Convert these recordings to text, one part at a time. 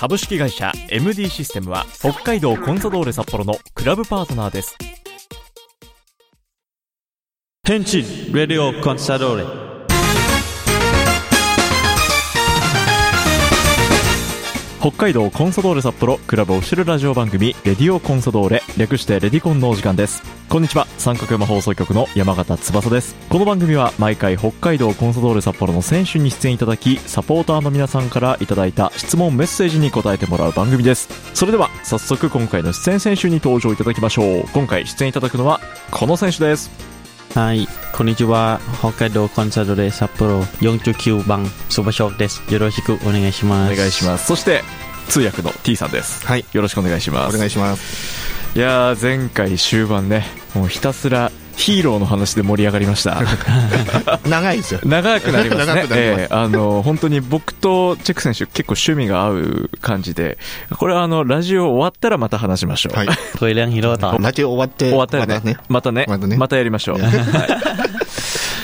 株式会社 MD システムは北海道コンサドーレ札幌のクラブパートナーです。天津 Radio Consadole 北海道コンサドーレ札幌クラブオフィシャルラジオ番組レディオコンサドーレ略してレディコンのお時間です。こんにちは。三角山放送局の山形翼です。この番組は毎回北海道コンサドーレ札幌の選手に出演いただきサポーターの皆さんからいただいた質問メッセージに答えてもらう番組です。それでは早速今回の出演選手に登場いただきましょう。今回出演いただくのはこの選手です。はい。こんにちは。北海道コンサドーレ札幌49番ソバショークです。よろしくお願いします。お願いします。そして通訳の T さんです。はい。よろしくお願いします。お願いします。いやー前回終盤ねもうひたすらヒーローの話で盛り上がりました。長いですよ。長くなりますね、えー、あの本当に僕とチェック選手結構趣味が合う感じで。これはあのラジオ終わったらまた話しましょう、はい、トイレンヒロタラジオ終わって終わったね。またね。またね。またやりましょう、はい、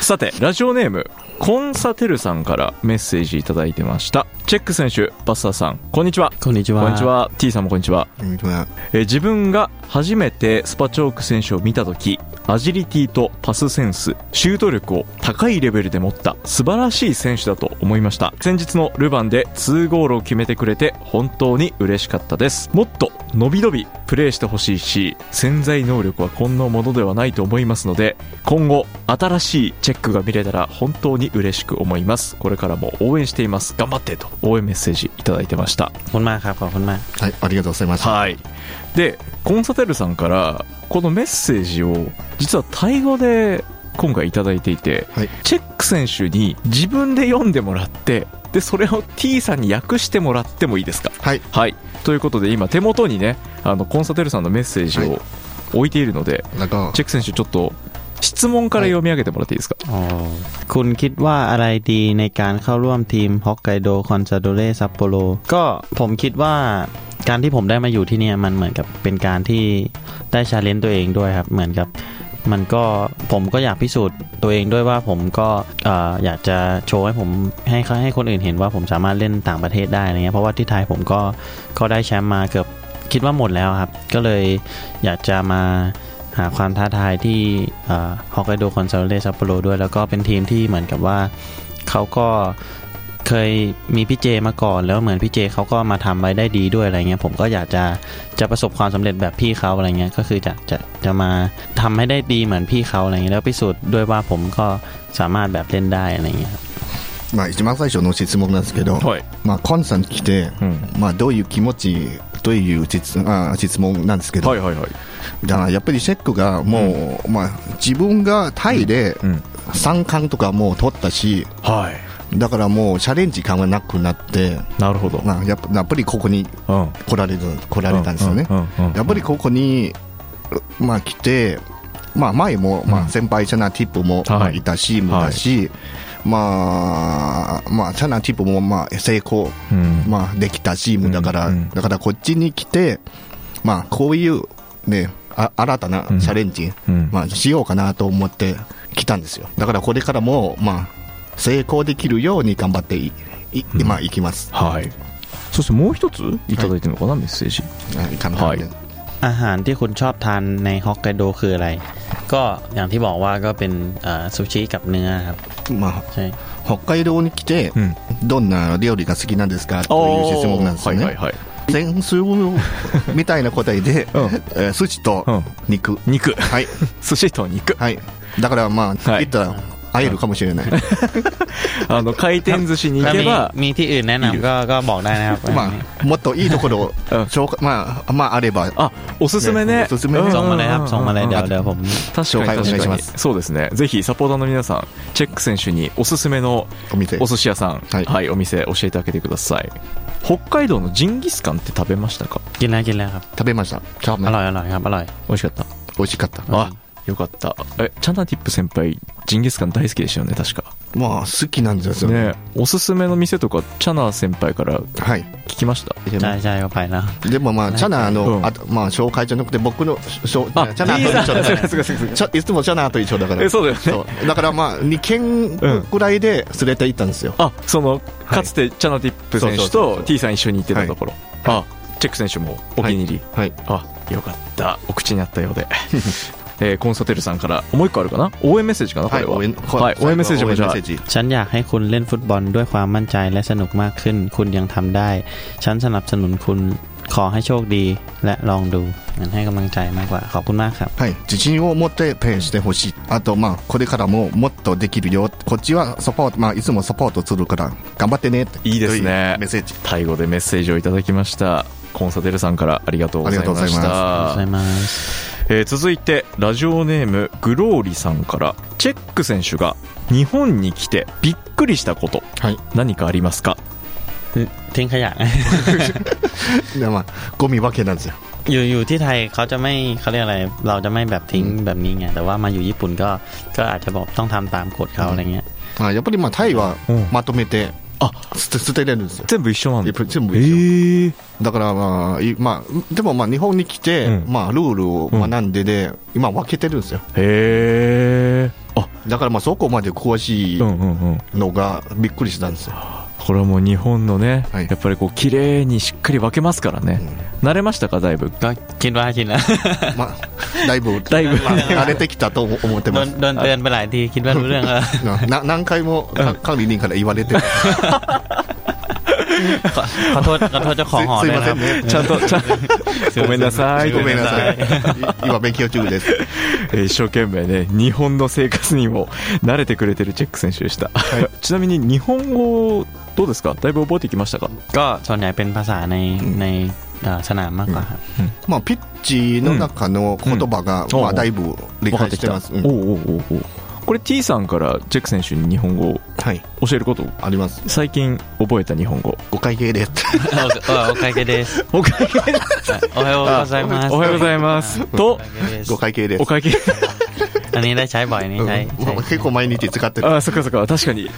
さてラジオネーム。コンサテルさんからメッセージいただいてました。チェック選手バッサーさんこんにちは。こんにちは。こんにちは。T さんもこんにちは。こんにちは。えー自分が初めてスパチョーク選手を見た時アジリティとパスセンスシュート力を高いレベルで持った素晴らしい選手だと思いました。先日のルヴァンで2ゴールを決めてくれて本当に嬉しかったです。もっと伸び伸びプレーしてほしいし潜在能力はこんなものではないと思いますので今後新しいチェックが見れたら本当にに嬉しく思います。これからも応援しています。頑張ってと応援メッセージいただいてました。ほんまかほんまはいありがとうございます。はい。でコンサテルさんからこのメッセージを実はタイ語で今回頂いていて、はい、チェック選手に自分で読んでもらってでそれを T さんに訳してもらってもいいですか、はい、はい、ということで今手元にねあのコンサテルさんのメッセージを置いているので、はい、チェック選手ちょっと質問から読み上げてもらっていいですか、อ๋อคุณคิดว่าอะไรดีในการเข้าร่วมทีมฮอกไกโดคอนซาโดเรซัปโปโรก็ผมคิดว่าการที่ผมได้มาอยู่ที่เนี่ยมันเหมือนกับเป็นการที่ได้ชาเลนจ์ตัวเองด้วยครับ เหมือนกับมันก็ผมก็อยากพิสูจน์ตัวเองด้วยว่าผมก็เอ่ออยากจะโชว์ให้ผมให้เขาให้คนอื่นเห็นว่าผมสามารถเล่นต่างประเทศได้อะไรเงี้ยเพราะว่าที่ไทยผมก็ก็ได้แชมป์มาเกือบคิดว่าหมดแล้วครับ ก็เลยอยากจะมา หาความท้าทายที่ฮอกไกโดคอนซาเลซัปโปโรด้วย แล้วก็เป็นทีมที่เหมือนกับว่าเขาก็เคยมีพี่เจมาก่อน แล้วเหมือนพี่เจเขาก็มาทำไว้ได้ดีด้วยอะไรเงี้ยผมก็อยากจะจะประสบความสำเร็จแบบพี่เขาอะไรเงี้ยก็คือจะจะจะมาทำให้ได้ดีเหมือนพี่เขาอะไรเงี้ยแล้วพิสูจน์ด้วยว่าผมก็สามารถแบบเล่นได้อะไรเงี้ยครับ まあ一番最初の質問なんですけど、はい。まあコンさん来て、うん。まあどういう気持ち という質あ質問なんですけど、はいはいはい。だからやっぱりチェックがもう、まあ自分がタイでうん。3冠とかもう取ったし、はい。だからもうチャレンジ感がなくなって、なるほど。まあやっぱやっぱりここにうん。来られる来られたんですよね。うんうんうんうんやっぱりここに、まあ、来て、まあ、前も、まあ、先輩チャナティップも、はいたし、もだし、まあ、まあ、チャナティップも、まあ、成功、うん。まあ、できたチームだから、うんうんだからこっちに来て、まあ、こういう、ね、あ新たなチャレンジ、うんまあ、しようかなと思って来たんですよ。だからこれからも、まあ、成功できるように頑張ってい、いまあ、いきます。はい。そしてもう一ついただいてるのかな、メッセージ。はい、かなはいอาหารที่คุณชอบทานในฮอกไกโดคืออะไร ก็อย่างที่บอกว่าก็เป็นเอ่อซูชิกับเนื้อครับ まあ、ใช่北海道に来て、うん。どんな料理が好きなんですかという質問なんですよね。はいはいはい。先週みたいな答えで、うんえー寿司とうん肉。肉。はい。寿司と肉。はい。だからまあ、はい言ったら会えるかもしれない。あの回転寿司に行けば 見てที่まあもっといいところ 紹まあまああれば。あおすすめね。おすすめ確かに確かに。そうですね。ぜひサポーターの皆さんチェック選手におすすめのお店。お寿司屋さんはい。お店教えてあげてください。北海道のジンギスカンって食べましたか？食べました。美味しかった。美味しかった。あよかった。え、チャナティップ先輩、ジンギスカン大好きでしたよね、確か。まあ、好きなんですよね。おすすめの店とか、チャナ先輩から聞きました？はい、じゃあ、よかいな。でもまあ、チャナの、うん、あまあ、紹介じゃなくて、僕の、しょチャナと一緒だから。いつもチャナと一緒だから。え、そうだよね。だからまあ、2軒ぐらいで連れて行ったんですよ。うん、あ、その、かつてチャナティップ選手と T さん一緒に行ってたところ。はい、あ、チェック選手もお気に入り。はい。はい、あ、よかった。お口に合ったようで。えー、コンサテルさんからもう一個あるかな？応援メッセージかな？これは、はい、応援メッセージもじゃあ。ฉันอยากให้คุณเล่นฟุตบอลด้วยความมั่นใจและสนุกมากขึ้น คุณยังทำได้ ฉันสนับสนุนคุณขอให้โชคดีและลองดูมันให้กำลังใจมากกว่าขอบคุณมากครับはい自信を持ってプレしてほしい。あとまあこれからももっとできるよ。こっちはサポートまあいつもサポートするから頑張ってね。いいですね。メッセージ。タイ語でメッセージをいただきました。コンサテルさんからありがとうございました。ありがとうございます。えー続いてラジオネームグローリさんからチェック選手が日本に来てびっくりしたことはい。何かありますか ทิ้งขยะ で、まあ、ゴミ分けなんですよ。 อยู่อยู่ที่ไทยเขาจะไม่เขาเรียกอะไร เราจะไม่แบบทิ้งแบบนี้ไงแต่ว่ามาอยู่ญี่ปุ่นก็ก็อาจจะบอกต้องทำตามกฎเขาอะไรเงี้ย まあ、やっぱりまあ、タイはうんまとめて、 あ捨て捨てれるんですよ。全部一緒なんだ全部え一緒。ー、だからまあ、いまあ、でもまあ、日本に来て、うんまあ、ルールを学んでで、今分けてるんですよ。へえあだからまあ、そこまで詳しいうんうんうんのがびっくりしたんですよ。これはもう日本のね、はいやっぱりこう綺麗にしっかり分けますからね、慣れましたかだいぶ ก็คิดว่าชินแล้ว まあ、だいぶ、だいぶまあ慣れてきたと思ってโด ま น す。โดนเตือนไปหลายทีคิดว่ารู้เรื่องแล้ว な何回もか管理人から言われてる。 ขอขอโทษขอโทษเจ้าของหอ す ด้วย いま นะค せ รับ んね。ちゃんとちゃんごめんなさいごめんなさい。今勉強中です。えー一生懸命ね日本の生活にも慣れてくれてるチェック選手でした、ちなみに日本語 どうですかだいぶ覚えてきましたか ก็ส่วนใหญ่เป็นภาษาในในเอ่อสนามมากกว่าครับ まあ、ピッチの中の言葉が、うんまあ、だいぶ理分かってきた解してます。うんおうおうおうおうこれ T さんからチェック選手に日本語をはい。教えることあります。最近覚えた日本語お会計です。เออโอเคเกเดส お会計โอไฮโอโกไซมัส おはようございますとご会計ですお。会計 อันนี้ได้ใช้บ่อยนี่ใช้ใช้ うん結構毎日使ってる。あそっかそっか確かに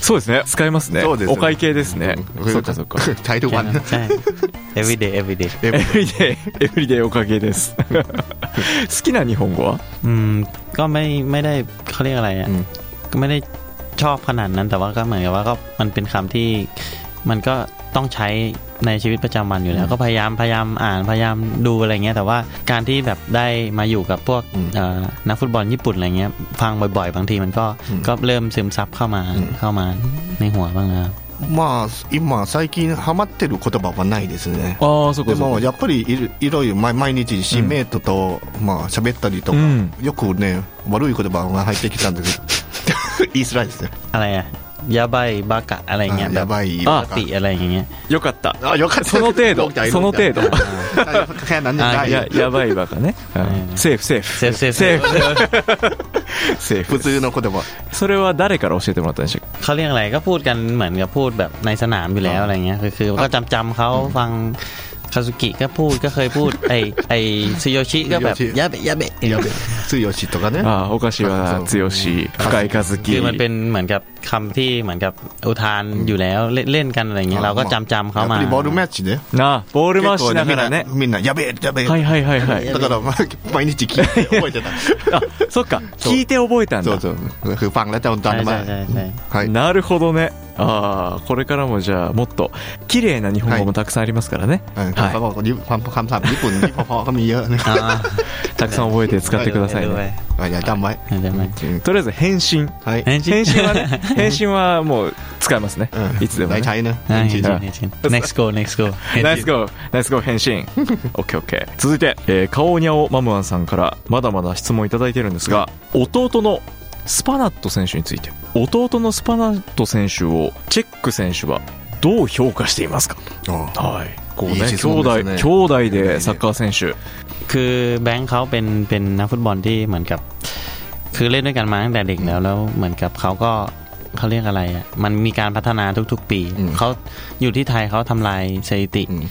そうですね使えますねそうですよお会計ですね、うんそっかそっかタイルワン。ใช่ everyday everyday エブリデイエブリデイおかげです好きな日本語は อืมก็ไม่ไม่ได้เขาเรียกอะไรอ่ะ อืม ก็ไม่ได้ชอบขนาดนั้น แต่ว่าก็เหมือนกับว่าก็มันเป็นคำที่มันก็ ต้องใช้ในชีวิตประจำวันอยู่แล้ว ก็พยายามพยายามอ่านพยายามดูอะไรเงี้ย แต่ว่าการที่แบบได้มาอยู่กับพวก อืม เอ่อนักฟุตบอลญี่ปุ่นอะไรเงี้ย ฟังบ่อยๆ บางทีมันก็ อืม ก็เริ่มซึมซับเข้ามา อืม เข้ามาในหัวบ้างนะครับ まあ、今、最近ハマってる言葉はないですね。ああそっでも、かそっかやっぱりいろいろいろ毎毎日、シーメイトと、まあ、喋ったりとか、うんよくね、悪い言葉が入ってきたんですけど、言いづらいですね。 อะ やばいバカอะไรเงี้ยแบบบ้าปีอะไรเงี้ยよかったあよかったその程度その程度แค่นั้นยังได้やばいバカねセーフセーフセーフセーフセーフセーフ普通の言葉それは誰から教えてもらったんでしょうเขาเรียกอะไรก็พูดกันเหมือนกับพูดแบบในสนามอยู่แล้วอะไรเงี้ยคือคือก็จำจำเขาฟังคาซุกิก็พูดก็เคยพูดไอไอซิโยชิก็แบบยาเบะยาเบะ やべ。つよしとかね。けああお菓子は剛深い和樹 คือมันเป็นเหมือนกับคำที่เหมือนกับอุทานอยู่แล้วเล่นเล่นกันอะไรเงี้ยเราก็จำจำเขา やっ มา ぱりボールマッチで。なあボール回しながらねみんな、やべえ、やべえ。はいはいはいはいだから、まあ毎日聞いて覚えてた。あそっか聞いて覚えたんだそうそう。คือฟังแล้วจำ ใช่ จำ ใช่ มา ใช่ใช่ はい。なるほどねああこれからもじゃあもっと綺麗な日本語もたくさんありますからね、うんはいเขาบอกว่าความคำศัพท์ญี่ปุ่นที่พอๆก็มีเยอะนะ อ่า たくさん覚えて使ってください い。い。ねあだんまい。だんまいとりあえず返信。はい。返信はね 返信はもう使えますね。いつでも来台呢返信返信 next go next go next go next go 返信。OKOK 続いてカオニャオマムアンさんからまだまだ質問いただいてるんですが弟のスパナット選手について。弟のスパナット選手をチェック選手はどう評価していますか？はい。こういいね質問兄弟ですね兄弟でサッカー選手 คือแบงค์เขาเป็นเป็นนักฟุตบอลที่เหมือนกับ คือเล่นด้วยกันมาตั้งแต่เด็กแล้วแล้วเหมือนกับเขาก็ เขาเรียกอะไรอ่ะมันมีการพัฒนาทุกๆ ปี อืม เขาอยู่ที่ไทยเขาทำลายสถิติ อืม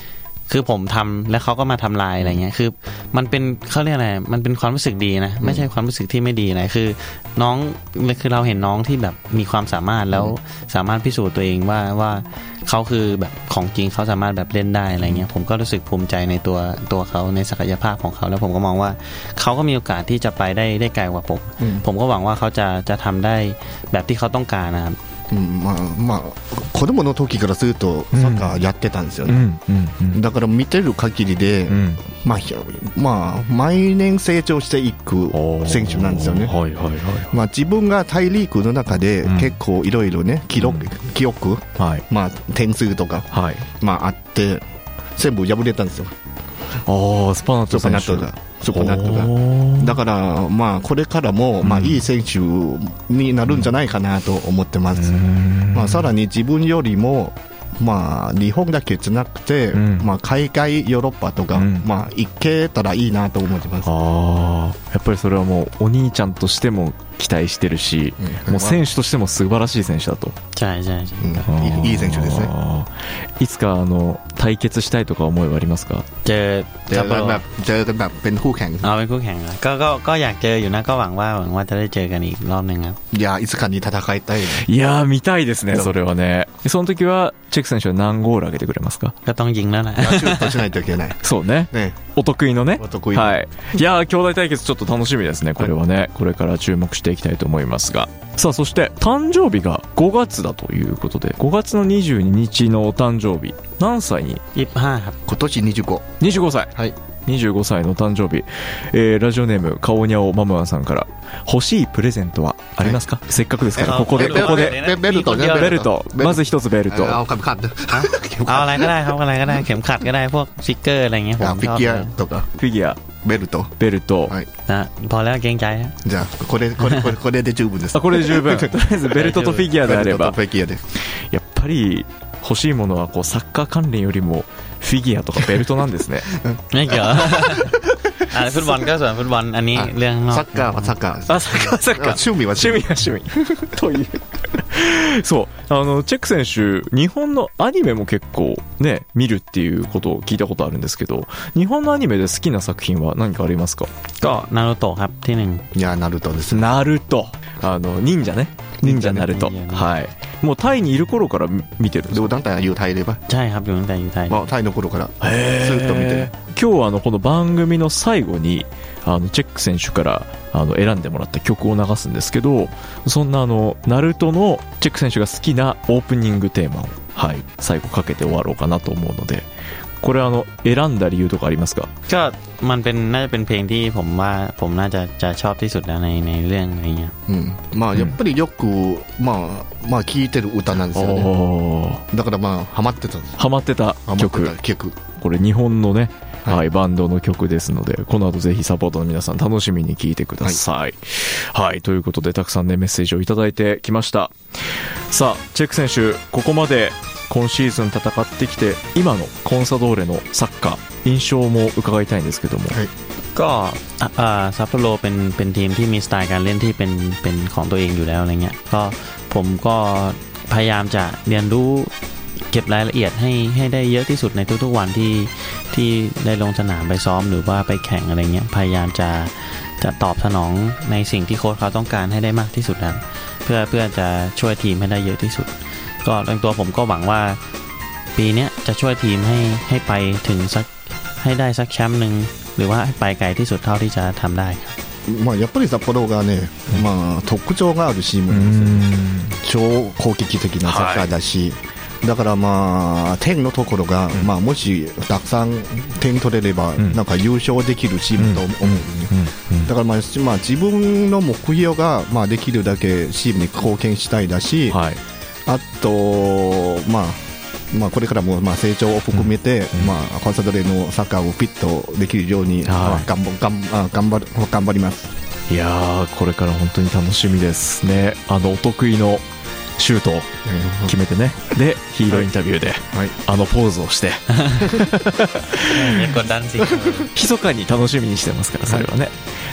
คือผมทำแล้วเขาก็มาทำลายอะไรเงี้ย คือ มันเป็นเขาเรียกอะไร มันเป็นความรู้สึกดีนะ ไม่ใช่ความรู้สึกที่ไม่ดีนะ คือ น้อง คือเราเห็นน้องที่แบบมีความสามารถแล้วสามารถพิสูจน์ตัวเองว่าว่า เขาคือแบบของจริงเขาสามารถแบบเล่นได้อะไรเงี้ยผมก็รู้สึกภูมิใจในตัวตัวเขาในศักยภาพของเขา แล้วผมก็มองว่าเขาก็มีโอกาสที่จะไปได้ได้ไกลกว่าผมอืมผมก็หวังว่าเขาจะจะทำได้แบบที่เขาต้องการนะครับ うんまあまあ子供の時からするとサッカーやってたんですよね、うんうんうん。だから見てる限りで、うん。まあ、ひまあ毎年成長していく選手なんですよね、はいはいはい。まあ、自分が大リーグの中でうん。結構いろいろね記録、記憶、はい。まあ、点数とか、はい。まあ、あって全部破れたんですよ。ああスパナット選手ナットがスパナットががだから、まあ、これからも、まあ、うんいい選手になるんじゃないかなと思ってます、まあ、さらに自分よりも、まあ、日本だけじゃなくて、うん。まあ、海外ヨーロッパとか、うん。まあ、行けたらいいなと思ってます、ああやっぱりそれはもうお兄ちゃんとしても期待してるし、もう選手としても素晴らしい選手だと。じゃあじゃあじゃあ、いい選手ですね。いつかあの対決したいとか思いはありますか？いやいつかに戦いたいいや見たいですねそれはね。その時はチェク選手は何ゴール上げてくれますか？そうね。ね。お得意のね。お得意。はい。いや兄弟対決ちょっと楽しみですね、これはね、はい。これから注目していきたいと思いますが。さあ、そして、誕生日が5月だということで、5月の22日のお誕生日、何歳に、今年25。25歳。はい。25歳の誕生日、えーラジオネームかおにゃおマムアンさんから欲しいプレゼントはありますか、せっかくですからえここでベルここでベベルトねベルトまず一つベルト เอาคำขัด เอาอะไรก็ได้ครับอะไรก็ได้เข็มขัดก็ได้พวกฟิกเกอร์อะไรเงี้ยผม あフィ ชอบ ギュ เลย アとかフィギュアベルトベルト、はいนะพอแล้วเกรงใจฮะ じゃあこれこれこれこれで十分ですあこれで十分とりあえずベルトとフィギュアであればベルトとフィギュアですやっぱり欲しいものはこうサッカー関連よりも フィギュアとかベルトなんですね ไม่เกี่ยวอ่ะฟุตบอลก็ส่วนฟุตบอลอันนี้เรื่องข้างนอก サッカーはサッカーですあサッカーサッカー趣味は趣味は趣味というそうあのチェック選手日本のアニメも結構ね見るっていうことを聞いたことあるんですけど日本のアニメで好きな作品は何かありますか ก็นารูโตะครับที่หนึ่ง いやナルトですナルト あの忍者ね。忍者になると、はい、もうタイにいる頃から見てるんです団体はタイでばタイ発表のタイタイ、まあ、タイの頃から。ずっと見て今日はあのこの番組の最後にあのチェック選手からあの選んでもらった曲を流すんですけどそんなあのナルトのチェック選手が好きなオープニングテーマを、はい、最後かけて終わろうかなと思うのでこれあの選んだ理由とかありますか？ก็มันเป็นน่าจะเป็นเพลงที่ผมว่าผมน่าจะจะชอบที่สุดในในเรื่องอะไรเงี้ย。まあやっぱりよくまあまあ聞いてる歌なんですよ。ねだからまあハマってたハマってた曲。曲。これ日本のねはい、はい、バンドの曲ですので、この後ぜひサポートの皆さん楽しみに聴いてください。はい、はい、ということで、たくさんね、メッセージをいただいてきました。さあ、チェック選手、ここまで今シーズン戦ってきて、今のコンサドーレのサッカー、印象も伺いたいんですけども。はい ก็อ่ะอ่าซัปโปโรเป็นเป็นทีมที่มีสไตล์การเล่นที่เป็นเป็นของตัวเองอยู่แล้วอะไรเงี้ยก็ผมก็พยายามจะเรียนรู้เก็บรายละเอียดให้ให้ได้เยอะที่สุดในทุกๆวันที่ที่ได้ลงสนามไปซ้อมหรือว่าไปแข่งอะไรเงี้ยพยายามจะจะตอบสนองในสิ่งที่โค้ชเขาต้องการให้ได้มากที่สุดนะเพื่อเพื่อจะช่วยทีมให้ได้เยอะที่สุด ก็ในตัวผมก็หวังว่าปีเนี้ยจะช่วยทีมให้ให้ไปถึงสักให้ได้สักแชมป์หนึ่งหรือว่าให้ไปไกลที่สุดเท่าที่จะทำได้ครับ まあやっぱり札幌がねまあ特徴があるチームうなんですよん超攻撃的なサッカーだし、だからまあ点のところが、まあもしたくさん点取れれば、んなんか優勝できるチームと思うんですね、だからまあ、まあ、自分の目標が、まあ、できるだけチームに貢献したいだし、はい。 あと、まあ、まあ、これからもまあ成長を含めて、うん、まあ、コンサドレのサッカーをピッとできるように、頑張る頑張ります。いやこれから本当に楽しみですね、あのお得意のシュートを決めてね、でヒーローインタビューで、はい、あのポーズをして、ひそ かに楽しみにしてますから、それはね。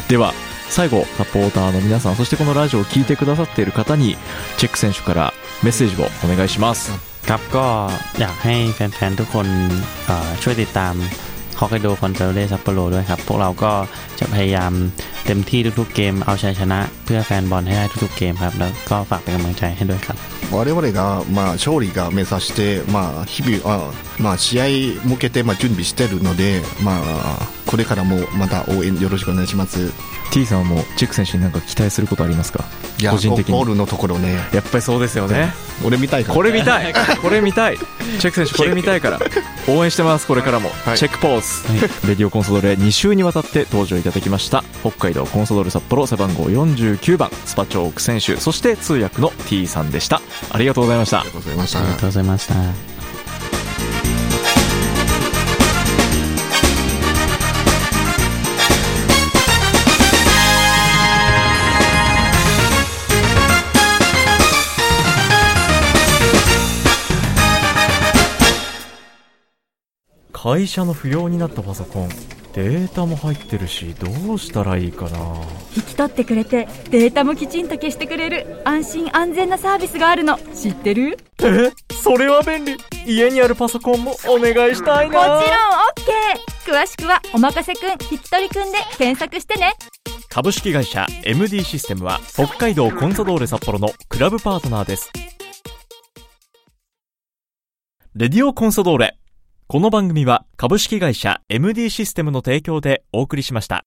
では最後サポーターの皆さんそしてこのラジオを聞いてくださっている方にチェック選手からメッセージをお願いします ครับก็อยากให้แฟนๆทุกคนเอ่อช่วยติดตามฮอกไกโดคอนซาโดเรซัปโปโรด้วยครับ พวกเราก็จะพยายามเต็มที่ทุกๆเกมเอาชัยชนะ เพื่อแฟนบอลให้ได้ทุกๆเกมครับ แล้วก็ฝากเป็นกำลังใจให้ด้วยครับ 我々が、まあ、勝利が目指して、まあ、日々あ、まあ、試合向けて、まあ、準備してるので、まあ、 これからもまた応援よろしくお願いします。T さんはもうチェック選手に何か期待することありますか？個人的に。ゴールのところね。やっぱりそうですよね。俺見たいから。これ見たい。これ見たい。チェック選手これ見たいから。応援してますこれからも、はい。チェックポーズ、レディオコンソドレ2週にわたって登場いただきました。北海道コンソドル札幌背番号49番。スパチョーク選手。そして通訳の T さんでした。ありがとうございました。ありがとうございました。ありがとうございました。会社の不要になったパソコンデータも入ってるしどうしたらいいかな。引き取ってくれてデータもきちんと消してくれる安心安全なサービスがあるの。知ってる？え？それは便利。家にあるパソコンもお願いしたいもちろん OK 詳しくは「おまかせくん。引き取りくん」で検索してね。株式会社 MD システムは北海道コンサドーレ札幌のクラブパートナーです。レディオコンサドーレこの番組は株式会社 MD システムの提供でお送りしました。